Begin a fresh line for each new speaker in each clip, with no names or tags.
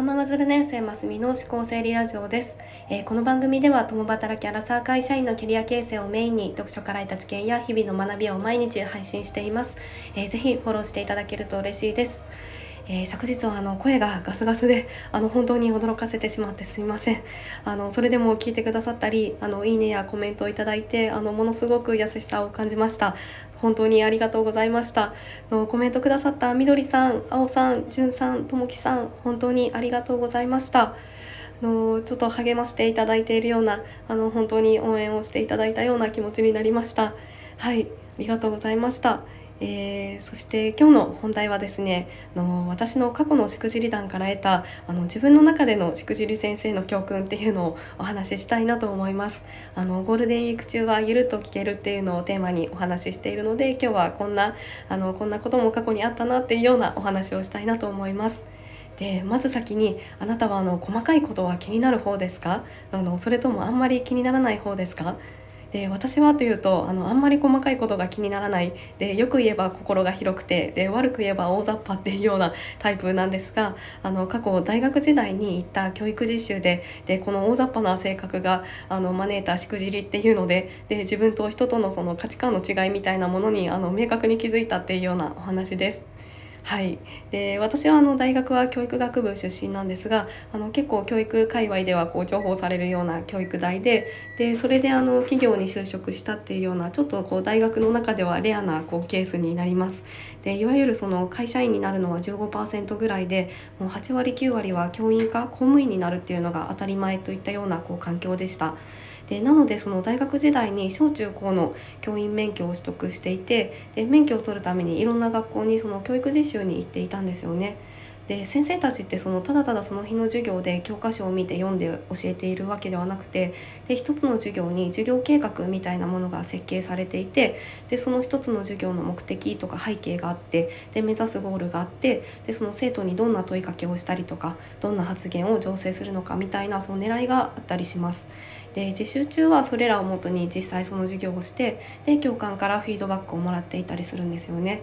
ワーママズル年生マスミの思考整理ラジオです、えー、この番組では共働きアラサー会社員のキャリア形成をメインに読書から得た知見や日々の学びを毎日配信しています、えー、ぜひフォローしていただけると嬉しいです。えー、昨日はあの声がガスガスで あの本当に驚かせてしまってすみません。あのそれでも聞いてくださったりあのいいねやコメントをいただいてあのものすごく優しさを感じました。本当にありがとうございました。のコメントくださったみどりさん、あおさん、じゅんさん、ともきさん本当にありがとうございました。のちょっと励ましていただいているようなあの本当に応援をしていただいたような気持ちになりました。はいありがとうございました。えー、そして今日の本題はですねあの私の過去のしくじり談から得たあの自分の中でのしくじり先生の教訓っていうのをお話ししたいなと思います。あのゴールデンウィーク中はゆるっと聞けるっていうのをテーマにお話ししているので今日はこんなあのこんなことも過去にあったなっていうようなお話をしたいなと思います。でまず先にあなたはあの細かいことは気になる方ですか？あのそれともあんまり気にならない方ですか？で私はというとあのあんまり細かいことが気にならないでよく言えば心が広くてで悪く言えば大雑把っていうようなタイプなんですがあの過去大学時代に行った教育実習ででこの大雑把な性格があの招いたしくじりっていうのでで自分と人とのその価値観の違いみたいなものにあの明確に気づいたっていうようなお話です。はい、で私はあの大学は教育学部出身なんですがあの結構教育界隈ではこう重宝されるような教育大ででそれであの企業に就職したっていうようなちょっとこう大学の中ではレアなこうケースになります。でいわゆるその会社員になるのは15%ぐらいでもう8割9割は教員か公務員になるっていうのが当たり前といったようなこう環境でした。でなのでその大学時代に小中高の教員免許を取得していてで免許を取るためにいろんな学校にその教育実習に行っていたんですよね。で先生たちってそのただただその日の授業で教科書を見て読んで教えているわけではなくてで一つの授業に授業計画みたいなものが設計されていてでその一つの授業の目的とか背景があってで目指すゴールがあってでその生徒にどんな問いかけをしたりとかどんな発言を醸成するのかみたいなその狙いがあったりします。で実習中はそれらをもとに実際その授業をしてで教官からフィードバックをもらっていたりするんですよね。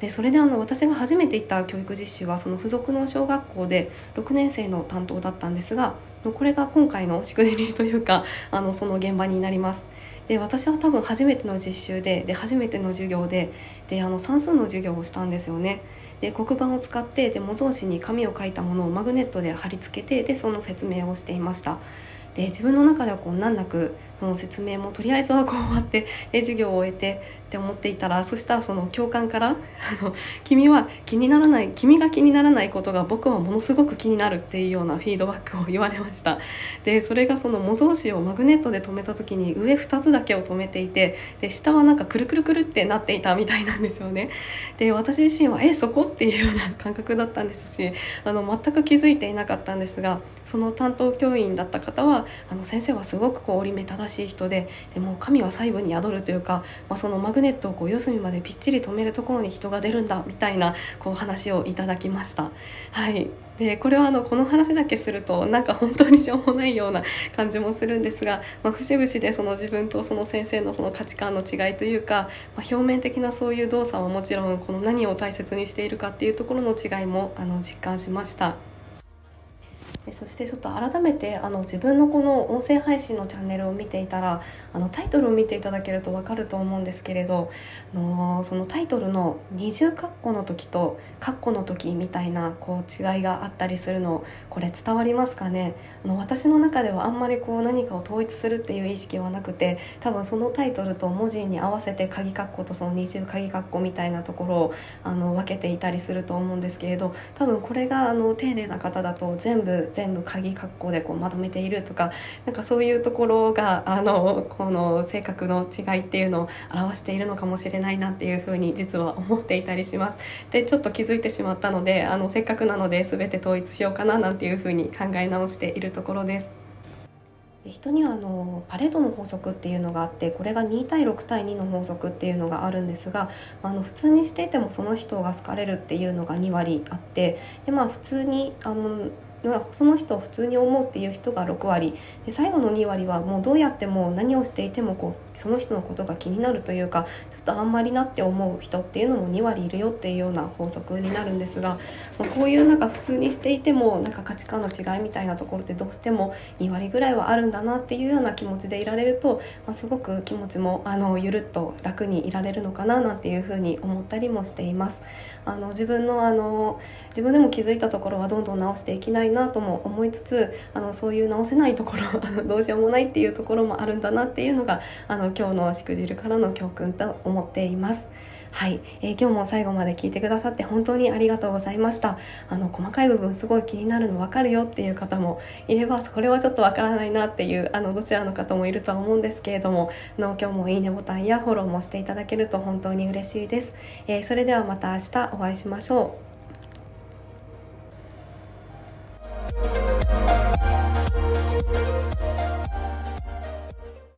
でそれであの私が初めて行った教育実習はその付属の小学校で6年生の担当だったんですがこれが今回のしくじりというか あのその現場になります。で私は多分初めての実習でで初めての授業でであの算数の授業をしたんですよね。で黒板を使ってで模造紙に紙を書いたものをマグネットで貼り付けてでその説明をしていました。で自分の中ではこう難なくその説明もとりあえずはこう終わってで授業を終えてって思っていたらそしたらその教官から「あの君は気にならない君が気にならないことが僕はものすごく気になる」っていうようなフィードバックを言われましたでそれがその模造紙をマグネットで留めた時に上2つだけを留めていてで下はなんかくるくるくるってなっていたみたいなんですよねで私自身は「えそこ?」っていうような感覚だったんですしあの全く気づいていなかったんですがその担当教員だった方はあの先生はすごくこう折り目正しい人ででも神は細部に宿るというか、まあ、そのマグネットをこう四隅までぴっちり止めるところに人が出るんだみたいなこう話をいただきました。はいでこれはあのこの話だけするとなんか本当にしょうもないような感じもするんですが、まあ、節々でその自分とその先生のその価値観の違いというか、まあ、表面的なそういう動作はもちろんこの何を大切にしているかっていうところの違いもあの実感しました。でそしてちょっと改めてあの自分のこの音声配信のチャンネルを見ていたらあのタイトルを見ていただけると分かると思うんですけれどあのそのタイトルの二重括弧の時と括弧の時みたいなこう違いがあったりするのこれ伝わりますかね？あの私の中ではあんまりこう何かを統一するっていう意識はなくて多分そのタイトルと文字に合わせて鍵括弧とその二重鍵括弧みたいなところをあの分けていたりすると思うんですけれど多分これがあの丁寧な方だと全部全部鍵括弧でこうまとめているとかなんかそういうところがあのこの性格の違いっていうのを表しているのかもしれないなっていうふうに実は思っていたりします。でちょっと気づいてしまったのであのせっかくなので全て統一しようかななんていうふうに考え直しているところです。人にはあのパレードの法則っていうのがあってこれが2対6対2の法則っていうのがあるんですがあの普通にしていてもその人が好かれるっていうのが2割あってで、まあ、普通にあのその人を普通に思うっていう人が6割で最後の2割はもうどうやっても何をしていてもこうその人のことが気になるというかちょっとあんまりなって思う人っていうのも2割いるよっていうような法則になるんですが、こういうなんか普通にしていてもなんか価値観の違いみたいなところってどうしても2割ぐらいはあるんだなっていうような気持ちでいられると、まあ、すごく気持ちもあのゆるっと楽にいられるのかななんていうふうに思ったりもしています。あの自分のあの自分でも気づいたところはどんどん直していきないなとも思いつつあのそういう直せないところあの どうしようもないっていうところもあるんだなっていうのがあの今日のしくじるからの教訓と思っています。はい、えー、今日も最後まで聞いてくださって本当にありがとうございました。あの細かい部分すごい気になるの分かるよっていう方もいればそれはちょっと分からないなっていうあのどちらの方もいるとは思うんですけれどもあの今日もいいねボタンやフォローもしていただけると本当に嬉しいです、えー、それではまた明日お会いしましょう。